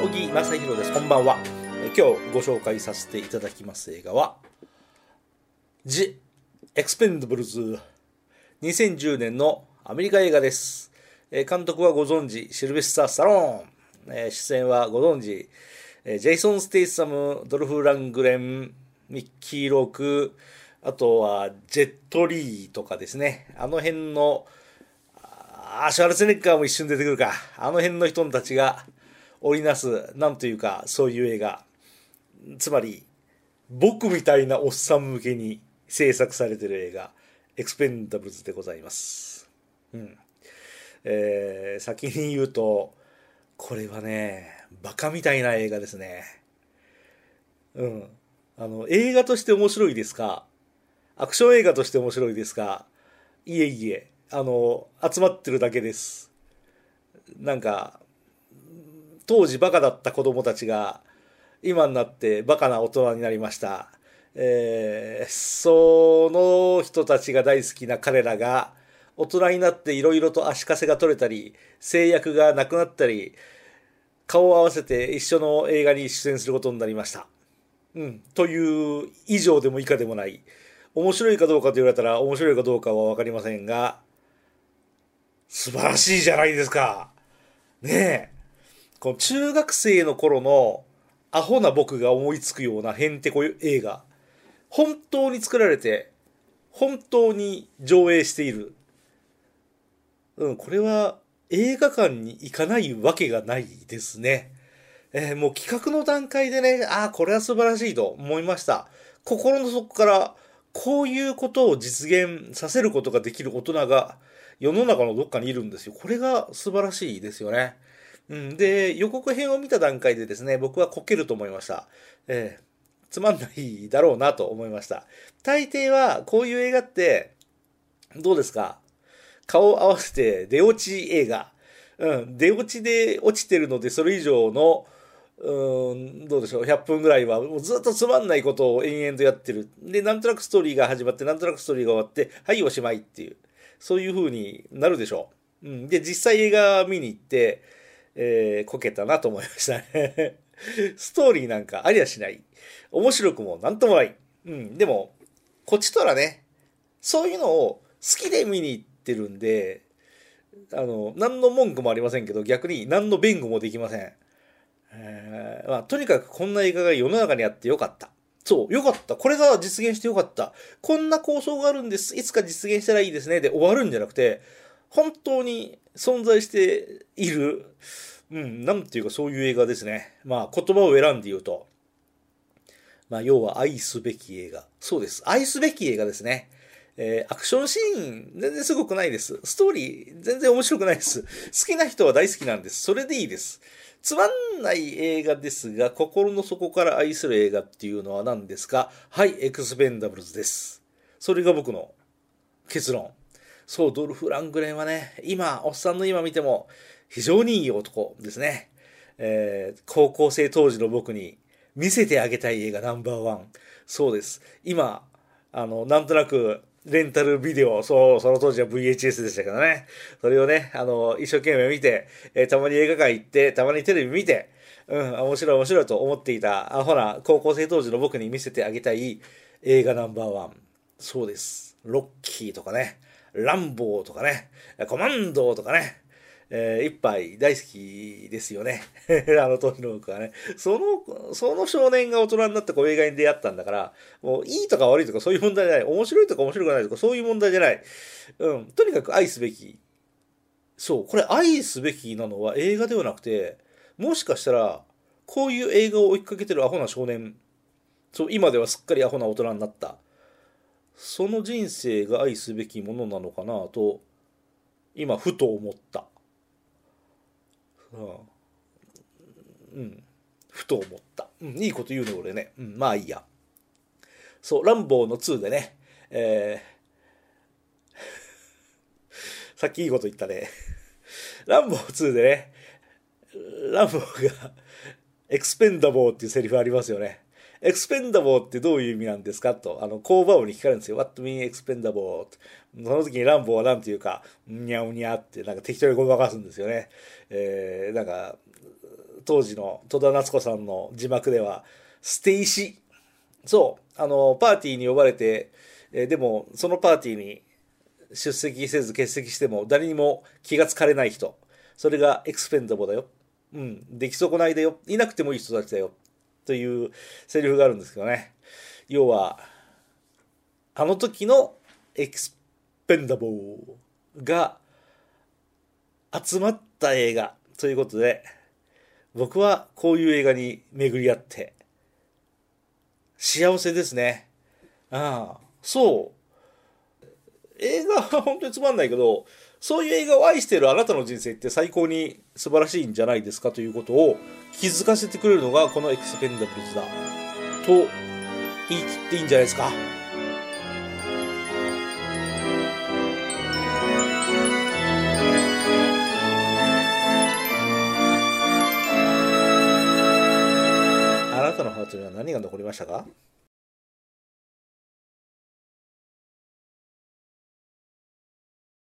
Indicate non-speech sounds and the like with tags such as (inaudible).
井正弘です。こんばんは。今日ご紹介させていただきます映画は「ジ・エクスペンドブルズ」2010年のアメリカ映画です。監督はご存知シルベスター・サロン。出演はご存知ジェイソン・ステイサムドルフ・ラングレンミッキー・ロークあとはジェット・リーとかですね。あの辺のあシュワルツネッガーも一瞬出てくるか。あの辺の人たちが織りなす、なんというか、そういう映画。つまり、僕みたいなおっさん向けに制作されてる映画、エクスペンダブルズでございます。うん。えー、先に言うと、これはね、バカみたいな映画ですね。うん。あの、映画として面白いですか？アクション映画として面白いですか？いえいえ、あの、集まってるだけです。なんか、当時バカだった子供たちが、今になってバカな大人になりました。えー、その人たちが大好きな彼らが、大人になっていろいろと足かせが取れたり、制約がなくなったり、顔を合わせて一緒の映画に出演することになりました。うん。という以上でも以下でもない。面白いかどうかと言われたら面白いかどうかはわかりませんが、素晴らしいじゃないですか。ねえ。この中学生の頃のアホな僕が思いつくようなへんてこ映画。本当に作られて、本当に上映している。うん、これは映画館に行かないわけがないですね。えー、もう企画の段階でね、ああ、これは素晴らしいと思いました。心の底から、こういうことを実現させることができる大人が世の中のどっかにいるんですよ。これが素晴らしいですよね。うん、で、予告編を見た段階でですね、僕はこけると思いました。えー、つまんないだろうなと思いました。大抵は、こういう映画って、どうですか？顔を合わせて出落ち映画。うん、出落ちで落ちてるので、それ以上の、うん、どうでしょう、100分ぐらいは、もうずっとつまんないことを延々とやってる。で、なんとなくストーリーが始まって、なんとなくストーリーが終わって、はい、おしまいっていう。そういう風になるでしょう。うん。で、実際映画見に行って、えー、こけたなと思いましたね (laughs) ストーリーなんかありゃしない。面白くもなんともない。うん。でも、こっちとらね、そういうのを好きで見に行ってるんで、あの、何の文句もありませんけど、逆に何の弁護もできません。えー、まあ、とにかくこんな映画が世の中にあってよかった。そう、よかった。これが実現してよかった。こんな構想があるんです。いつか実現したらいいですね。で終わるんじゃなくて、本当に存在している、うん、なんていうかそういう映画ですね。まあ言葉を選んで言うと、まあ要は愛すべき映画。そうです。愛すべき映画ですね。えー、アクションシーン全然すごくないです。ストーリー全然面白くないです。好きな人は大好きなんです。それでいいです。つまんない映画ですが、心の底から愛する映画っていうのは何ですか？はい、エクスペンダブルズです。それが僕の結論。そう、ドルフ・ラングレンはね、今、おっさんの今見ても、非常にいい男ですね。えー、高校生当時の僕に見せてあげたい映画ナンバーワン。そうです。今、あの、なんとなく、レンタルビデオ、そう、その当時は VHS でしたけどね。それをね、あの、一生懸命見て、えー、たまに映画館行って、たまにテレビ見て、うん、面白い面白いと思っていた、アホな高校生当時の僕に見せてあげたい映画ナンバーワン。そうです。ロッキーとかね、ランボーとかね、コマンドとかね、えー、一杯大好きですよね。(laughs) あの時の僕はね。その、その少年が大人になってこう映画に出会ったんだから、もういいとか悪いとかそういう問題じゃない。面白いとか面白くないとかそういう問題じゃない。うん。とにかく愛すべき。そう。これ愛すべきなのは映画ではなくて、もしかしたら、こういう映画を追いかけてるアホな少年、そう、今ではすっかりアホな大人になった。その人生が愛すべきものなのかなと、今ふと思った。うん。ふと思った。うん、いいこと言うね、俺ね。うん、まあいいや。そう、ランボーの2でね、えー、(laughs) さっきいいこと言ったね。ランボー2でね、ランボーが、(laughs) エクスペンダボーっていうセリフありますよね。エクスペンダボーってどういう意味なんですかと、あの、工場に聞かれるんですよ。What mean expendable? その時にランボーは何て言うか、にゃうにゃってなんか適当にごまかすんですよね。えー、なんか、当時の戸田夏子さんの字幕では、捨て石。そう、あの、パーティーに呼ばれて、えー、でも、そのパーティーに出席せず欠席しても誰にも気がつかれない人。それがエクスペンダボーだよ。うん。出来損ないだよ。いなくてもいい人たちだよ。というセリフがあるんですけどね。要は、あの時のエクスペンダボーが集まった映画ということで、僕はこういう映画に巡り合って、幸せですね。ああ、そう。映画は本当につまんないけど、そういう映画を愛しているあなたの人生って最高に素晴らしいんじゃないですかということを気づかせてくれるのがこのエクスペンダブルズだ。と言い切っていいんじゃないですか？あなたのハートには何が残りましたか？